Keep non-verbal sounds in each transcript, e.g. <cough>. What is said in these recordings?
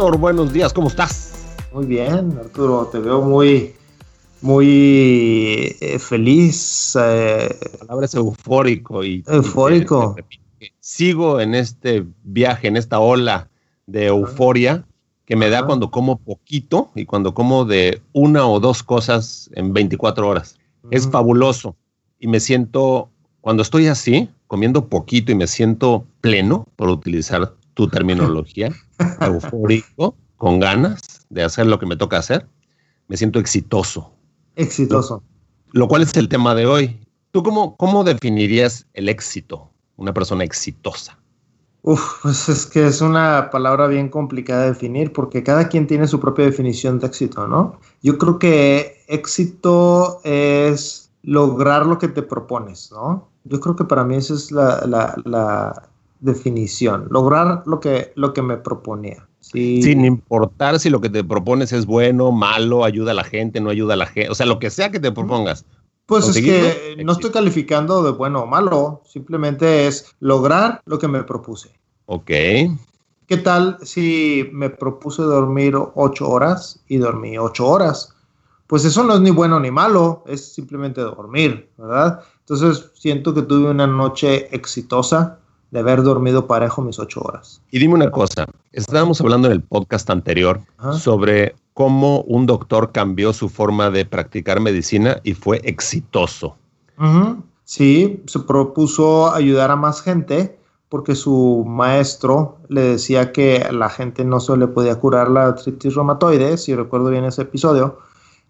Buenos días, ¿cómo estás? Muy bien, Arturo, te veo muy, muy eh, feliz. Eh, la palabra es eufórico y eufórico. sigo en este viaje, en esta ola de euforia que me da cuando como poquito y cuando como de una o dos cosas en 24 horas. Es fabuloso y me siento, cuando estoy así, comiendo poquito y me siento pleno, por utilizar tu terminología, <laughs> eufórico, con ganas de hacer lo que me toca hacer, me siento exitoso. Exitoso. Lo, cual es el tema de hoy. ¿Tú cómo, cómo definirías el éxito? Una persona exitosa. Uf, pues es que es una palabra bien complicada de definir porque cada quien tiene su propia definición de éxito, ¿no? Yo creo que éxito es lograr lo que te propones, ¿no? Yo creo que para mí esa es la, definición, lograr lo que, lo que me proponía. Sin importar si lo que te propones es bueno, malo, ayuda a la gente, no ayuda a la gente, o sea, lo que sea que te propongas. Pues es que no estoy calificando de bueno o malo, simplemente es lograr lo que me propuse. Ok. ¿Qué tal si me propuse dormir ocho horas y dormí ocho horas? Pues eso no es ni bueno ni malo, es simplemente dormir, ¿verdad? Entonces siento que tuve una noche exitosa, de haber dormido parejo mis ocho horas. Y dime una cosa, estábamos hablando en el podcast anterior sobre cómo un doctor cambió su forma de practicar medicina y fue exitoso. Sí, se propuso ayudar a más gente porque su maestro le decía que la gente no se le podía curar la artritis reumatoide, si recuerdo bien ese episodio,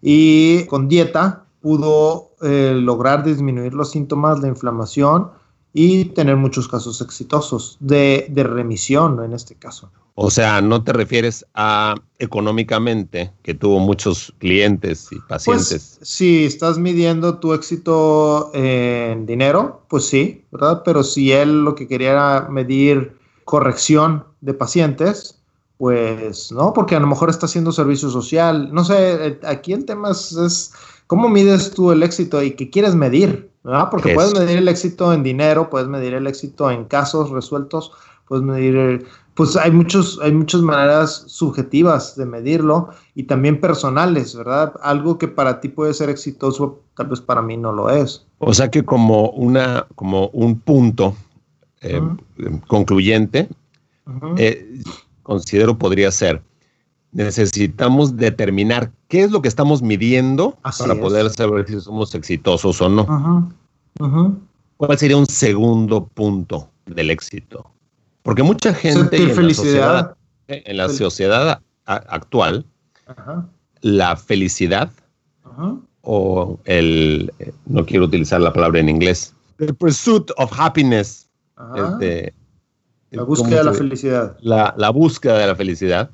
y con dieta pudo eh, lograr disminuir los síntomas de inflamación y tener muchos casos exitosos de, remisión en este caso. O sea, no te refieres a económicamente, que tuvo muchos clientes y pacientes. Pues, si estás midiendo tu éxito en dinero, pues sí, ¿verdad? Pero si él lo que quería era medir corrección de pacientes, pues no, porque a lo mejor está haciendo servicio social. No sé, aquí el tema es cómo mides tú el éxito y qué quieres medir. Porque puedes medir el éxito en dinero, puedes medir el éxito en casos resueltos, puedes medir, pues hay muchos, hay muchas maneras subjetivas de medirlo y también personales, ¿verdad? Algo que para ti puede ser exitoso, tal vez para mí no lo es. O sea que como una, como un punto eh, concluyente, eh, considero podría ser necesitamos determinar qué es lo que estamos midiendo para poder saber si somos exitosos o no. ¿Cuál sería un segundo punto del éxito? Porque mucha gente en la sociedad, actual, la felicidad o el, no quiero utilizar la palabra en inglés, the pursuit of happiness, este, la búsqueda de la felicidad. la búsqueda de la felicidad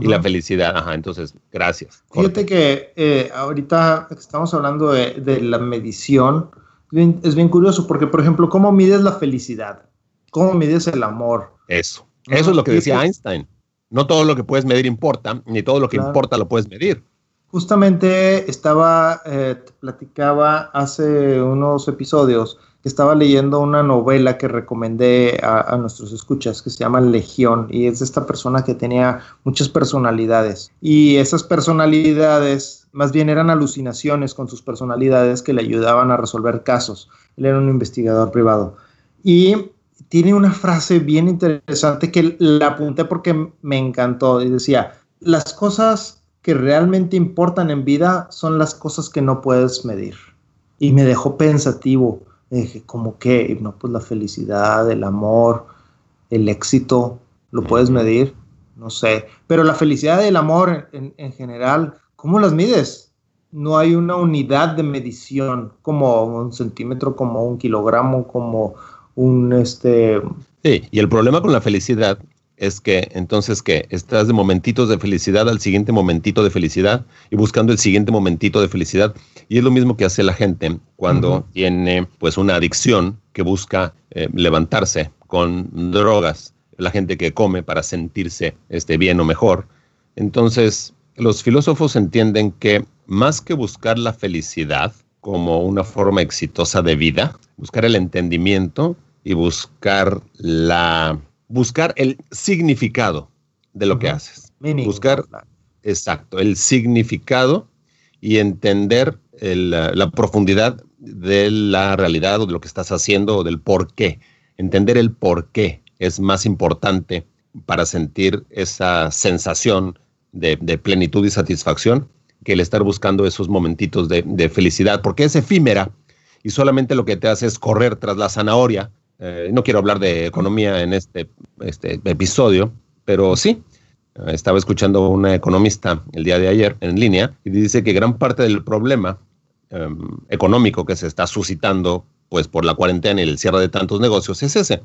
y la felicidad. Ajá, entonces, gracias. Fíjate que eh, ahorita estamos hablando de, la medición. Es bien curioso porque, por ejemplo, ¿cómo mides la felicidad? ¿Cómo mides el amor? Eso. Eso es lo que decía Einstein. No todo lo que puedes medir importa, ni todo lo que importa lo puedes medir. Justamente estaba, eh, platicaba hace unos episodios estaba leyendo una novela que recomendé a, nuestros escuchas que se llama Legión y es de esta persona que tenía muchas personalidades y esas personalidades más bien eran alucinaciones con sus personalidades que le ayudaban a resolver casos. Él era un investigador privado y tiene una frase bien interesante que la apunté porque me encantó y decía, las cosas que realmente importan en vida son las cosas que no puedes medir. Y me dejó pensativo dije, como que, no, pues la felicidad, el amor, el éxito, ¿lo puedes medir? No sé. Pero la felicidad y el amor en, en, general, ¿cómo las mides? No hay una unidad de medición como un centímetro, como un kilogramo, como un este. Sí, y el problema con la felicidad es que entonces que estás de momentitos de felicidad al siguiente momentito de felicidad y buscando el siguiente momentito de felicidad. Y es lo mismo que hace la gente cuando tiene pues una adicción que busca eh, levantarse con drogas, la gente que come para sentirse este, bien o mejor. Entonces, los filósofos entienden que más que buscar la felicidad como una forma exitosa de vida, buscar el entendimiento y buscar la buscar el significado de lo que haces. buscar exacto, el significado y entender la, profundidad de la realidad o de lo que estás haciendo o del por qué. Entender el por qué es más importante para sentir esa sensación de, plenitud y satisfacción que el estar buscando esos momentitos de, felicidad, porque es efímera y solamente lo que te hace es correr tras la zanahoria. Eh, no quiero hablar de economía en este, este episodio, pero sí, estaba escuchando a una economista el día de ayer en línea y dice que gran parte del problema em, económico que se está suscitando pues por la cuarentena y el cierre de tantos negocios es ese,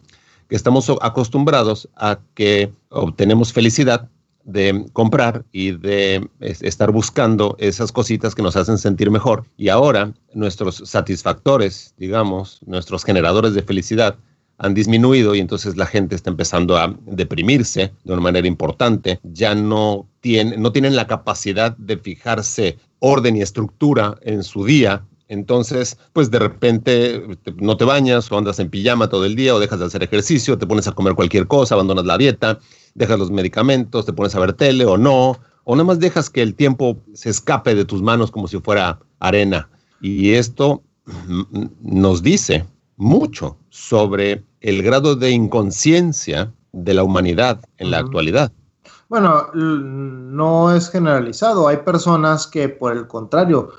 que estamos acostumbrados a que obtenemos felicidad de comprar y de estar buscando esas cositas que nos hacen sentir mejor. Y ahora nuestros satisfactores, digamos, nuestros generadores de felicidad, han disminuido y entonces la gente está empezando a deprimirse de una manera importante. Ya no, tiene, no tienen la capacidad de fijarse orden y estructura en su día. Entonces, pues de repente no te bañas o andas en pijama todo el día o dejas de hacer ejercicio, te pones a comer cualquier cosa, abandonas la dieta, dejas los medicamentos, te pones a ver tele o no, o nada más dejas que el tiempo se escape de tus manos como si fuera arena. Y esto nos dice mucho sobre el grado de inconsciencia de la humanidad en la actualidad. Bueno, no es generalizado. Hay personas que, por el contrario,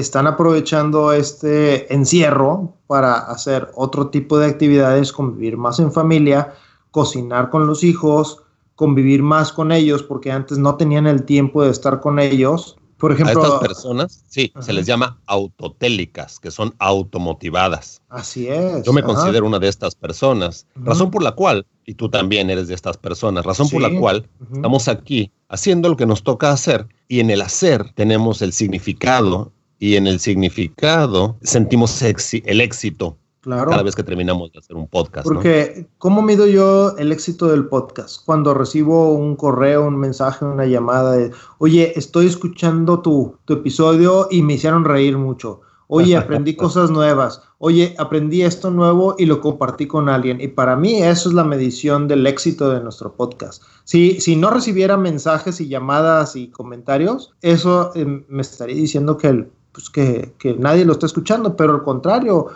están aprovechando este encierro para hacer otro tipo de actividades, convivir más en familia, cocinar con los hijos, convivir más con ellos, porque antes no tenían el tiempo de estar con ellos por ejemplo, a estas personas, sí, se les llama autotélicas, que son automotivadas. Así es. Yo me considero una de estas personas, razón por la cual, y tú también eres de estas personas, razón por la cual estamos aquí haciendo lo que nos toca hacer y en el hacer tenemos el significado y en el significado sentimos el éxito cada vez que terminamos de hacer un podcast. Porque, ¿cómo mido yo el éxito del podcast? Cuando recibo un correo, un mensaje, una llamada de, oye, estoy escuchando tu, tu episodio y me hicieron reír mucho. Oye, aprendí <laughs> cosas nuevas. Oye, aprendí esto nuevo y lo compartí con alguien. Y para mí eso es la medición del éxito de nuestro podcast. Si, si no recibiera mensajes y llamadas y comentarios, eso eh, me estaría diciendo que, pues que, que nadie lo está escuchando, pero al contrario,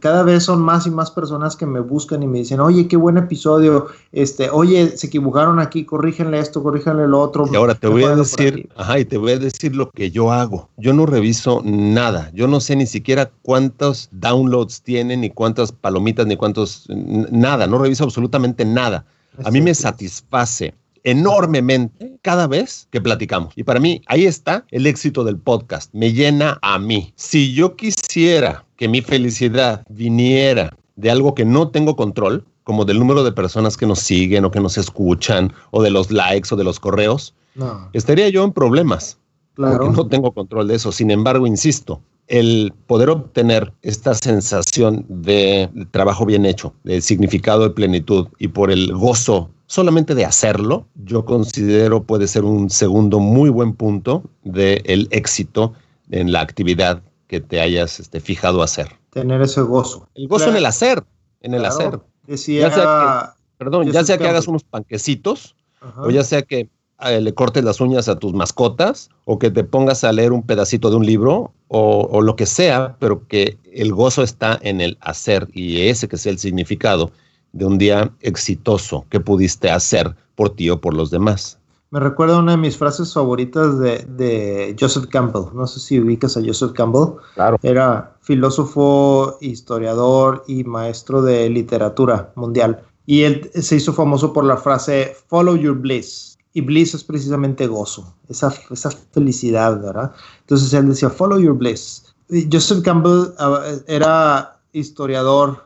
cada vez son más y más personas que me buscan y me dicen, oye, qué buen episodio, este, oye, se equivocaron aquí, corrígenle esto, corrígenle lo otro. Y ahora te voy a decir, ajá, y te voy a decir lo que yo hago. Yo no reviso nada, yo no sé ni siquiera cuántos downloads tienen, ni cuántas palomitas, ni cuántos, nada, no reviso absolutamente nada. A mí me satisface enormemente cada vez que platicamos. Y para mí, ahí está el éxito del podcast. Me llena a mí. Si yo quisiera que mi felicidad viniera de algo que no tengo control, como del número de personas que nos siguen o que nos escuchan, o de los likes o de los correos, estaría yo en problemas. Claro. Porque no tengo control de eso. Sin embargo, insisto, el poder obtener esta sensación de trabajo bien hecho, de significado de plenitud y por el gozo solamente de hacerlo, yo considero puede ser un segundo muy buen punto del éxito en la actividad que te hayas este, fijado hacer. Tener ese gozo. El gozo en el hacer, en el hacer. Decía, ya sea que, perdón, ya sea que hagas unos panquecitos o ya sea que eh, le cortes las uñas a tus mascotas o que te pongas a leer un pedacito de un libro o, o, lo que sea, pero que el gozo está en el hacer y ese que sea el significado de un día exitoso que pudiste hacer por ti o por los demás. Me recuerda una de mis frases favoritas de, Joseph Campbell. No sé si ubicas a Joseph Campbell. Claro. Era filósofo, historiador y maestro de literatura mundial. Y él se hizo famoso por la frase Follow your bliss. Y bliss es precisamente gozo, esa, esa felicidad, ¿verdad? Entonces él decía Follow your bliss. Joseph Campbell ah, era historiador,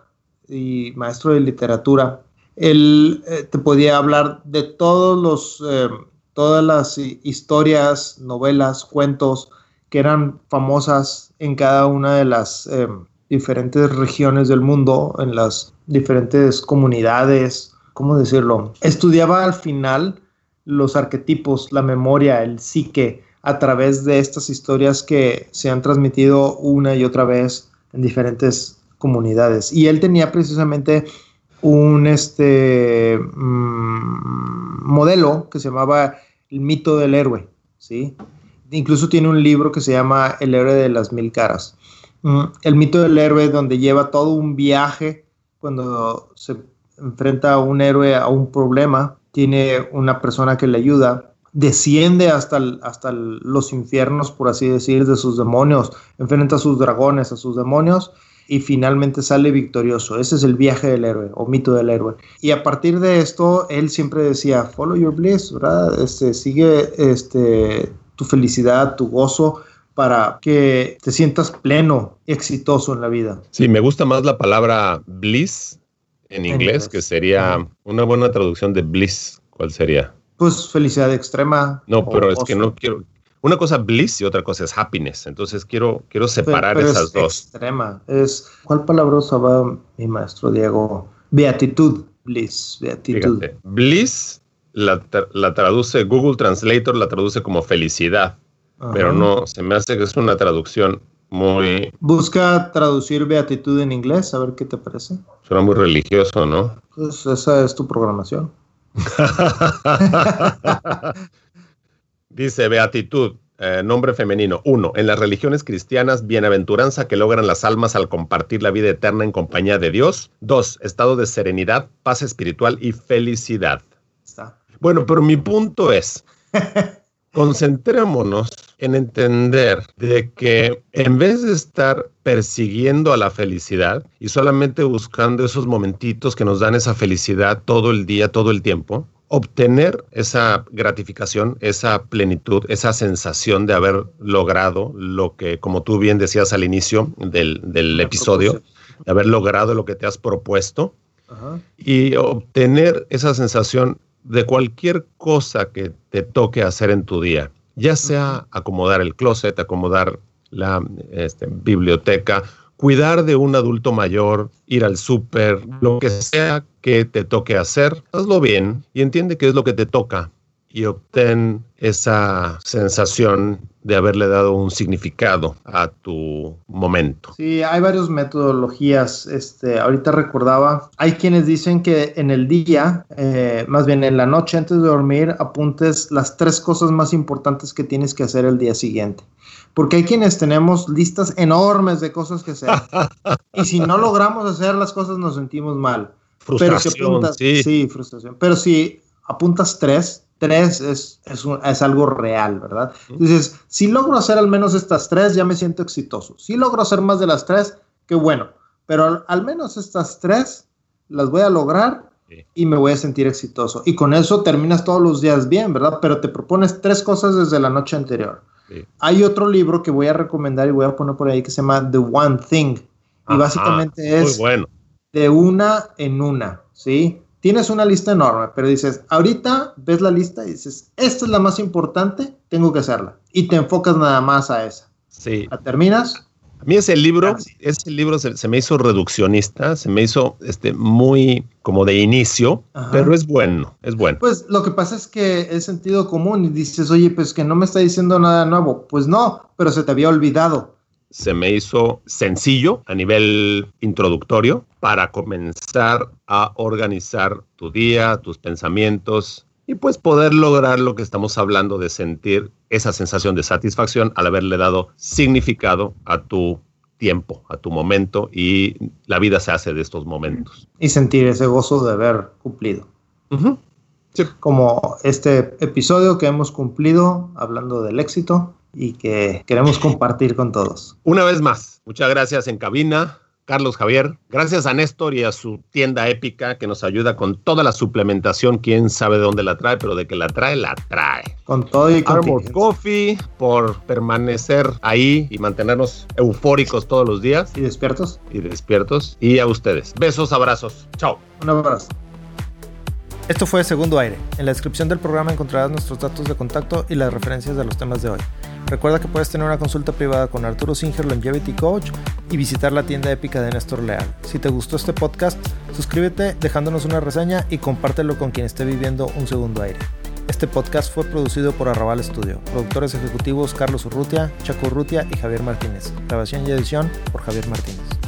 y maestro de literatura, Él eh, te podía hablar de todos los, eh, todas las historias, novelas, cuentos que eran famosas en cada una de las eh, diferentes regiones del mundo, en las diferentes comunidades, ¿cómo decirlo? Estudiaba al final los arquetipos, la memoria, el psique, a través de estas historias que se han transmitido una y otra vez en diferentes comunidades. Y él tenía precisamente un este, mm, modelo que se llamaba el mito del héroe, ¿sí? Incluso tiene un libro que se llama El héroe de las mil caras. Mm, el mito del héroe donde lleva todo un viaje cuando se enfrenta a un héroe a un problema, tiene una persona que le ayuda, desciende hasta, hasta los infiernos, por así decir, de sus demonios, enfrenta a sus dragones, a sus demonios, y finalmente sale victorioso. Ese es el viaje del héroe o mito del héroe. Y a partir de esto, él siempre decía, follow your bliss, ¿verdad? Este, sigue este, tu felicidad, tu gozo, para que te sientas pleno, exitoso en la vida. Sí, me gusta más la palabra bliss en inglés, que sería una buena traducción de bliss. ¿Cuál sería? Pues felicidad extrema. No, pero es que no quiero, una cosa bliss y otra cosa es happiness. Entonces quiero, quiero separar esas es dos. Extrema. Es, ¿cuál palabra usaba mi maestro Diego? Beatitud, bliss, beatitud. bliss la, traduce, Google Translator la traduce como felicidad, pero no, se me hace que es una traducción muy... Busca traducir beatitud en inglés, a ver qué te parece. Suena muy religioso, ¿no? Pues esa es tu programación. <laughs> Dice Beatitud, eh, nombre femenino. Uno, en las religiones cristianas, bienaventuranza que logran las almas al compartir la vida eterna en compañía de Dios. Dos, estado de serenidad, paz espiritual y felicidad. Bueno, pero mi punto es, <laughs> concentrémonos en entender de que en vez de estar persiguiendo a la felicidad y solamente buscando esos momentitos que nos dan esa felicidad todo el día, todo el tiempo, obtener esa gratificación, esa plenitud, esa sensación de haber logrado lo que, como tú bien decías al inicio del, episodio, de haber logrado lo que te has propuesto y obtener esa sensación de cualquier cosa que te toque hacer en tu día, ya sea acomodar el closet, acomodar la este, biblioteca cuidar de un adulto mayor, ir al súper, lo que sea que te toque hacer, hazlo bien y entiende qué es lo que te toca y obtén esa sensación de haberle dado un significado a tu momento. Sí, hay varias metodologías. Este, ahorita recordaba, hay quienes dicen que en el día, eh, más bien en la noche antes de dormir, apuntes las tres cosas más importantes que tienes que hacer el día siguiente porque hay quienes tenemos listas enormes de cosas que hacer. y si no logramos hacer las cosas nos sentimos mal. Frustración, Pero si apuntas, sí. frustración. Pero si apuntas tres, tres es, es, algo real, ¿verdad? Entonces, si logro hacer al menos estas tres, ya me siento exitoso. Si logro hacer más de las tres, qué bueno. Pero al, menos estas tres las voy a lograr y me voy a sentir exitoso. Y con eso terminas todos los días bien, ¿verdad? Pero te propones tres cosas desde la noche anterior. Hay otro libro que voy a recomendar y voy a poner por ahí que se llama The One Thing. Y básicamente es de una en una, ¿sí? Tienes una lista enorme, pero dices, ahorita ves la lista y dices, esta es la más importante, tengo que hacerla. Y te enfocas nada más a esa. Sí. ¿La terminas? A mí ese libro, ese libro se, me hizo reduccionista, se me hizo este, muy como de inicio, pero es bueno, es bueno. Pues lo que pasa es que es sentido común y dices, oye, pues que no me está diciendo nada nuevo. Pues no, pero se te había olvidado. Se me hizo sencillo a nivel introductorio para comenzar a organizar tu día, tus pensamientos, y pues poder lograr lo que estamos hablando de sentir esa sensación de satisfacción al haberle dado significado a tu tiempo, a tu momento y la vida se hace de estos momentos. Y sentir ese gozo de haber cumplido. Como este episodio que hemos cumplido hablando del éxito y que queremos compartir con todos. Una vez más, muchas gracias en cabina. Carlos Javier. Gracias a Néstor y a su tienda épica que nos ayuda con toda la suplementación. Quién sabe de dónde la trae, pero de que la trae, la trae. Con todo y con Armor Coffee por permanecer ahí y mantenernos eufóricos todos los días. Y despiertos. Y despiertos. Y a ustedes. Besos, abrazos. Chao. Un abrazo. Esto fue Segundo Aire. En la descripción del programa encontrarás nuestros datos de contacto y las referencias de los temas de hoy. Recuerda que puedes tener una consulta privada con Arturo Singer Longevity Coach y visitar la tienda épica de Néstor Leal. Si te gustó este podcast, suscríbete dejándonos una reseña y compártelo con quien esté viviendo un segundo aire. Este podcast fue producido por Arrabal Studio. Productores ejecutivos Carlos Urrutia, Chaco Urrutia y Javier Martínez. Grabación y edición por Javier Martínez.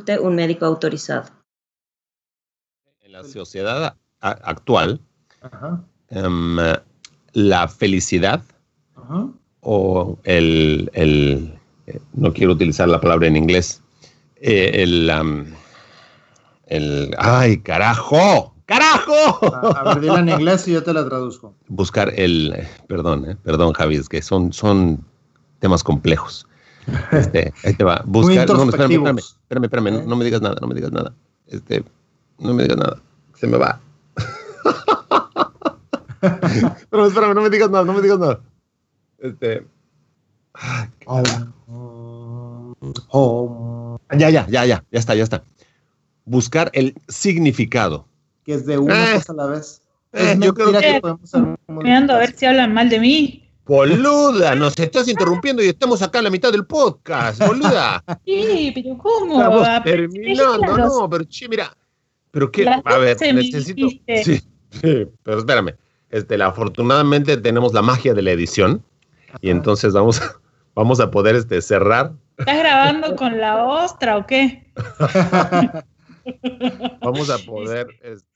consulte un médico autorizado. En la sociedad actual, em, la felicidad o el, el, no quiero utilizar la palabra en inglés, eh, el, el, ay, carajo, carajo. A, ver, en inglés y yo te la traduzco. Buscar el, perdón, eh, perdón, Javi, es que son, son temas complejos. Este, ahí te va. Buscar. No, espérame, espérame, espérame, espérame no, me digas nada, no me digas nada. Este, no me digas nada. Se me va. <laughs> espérame, espérame, no me digas nada, no me digas nada. Este. Ya, ya, ya, ya, ya está, ya está. Buscar el significado. Que es de una eh, cosa a la vez. Eh, yo creo que podemos a ver si hablan mal de mí. Boluda, nos estás interrumpiendo y estamos acá a la mitad del podcast, boluda. Sí, pero ¿cómo? Estamos terminando, no, pero che, mira. Pero qué, a ver, necesito. Sí, sí, pero espérame. Este, afortunadamente tenemos la magia de la edición y entonces vamos, vamos a poder este, cerrar. ¿Estás grabando con la ostra o qué? <laughs> vamos a poder. Este,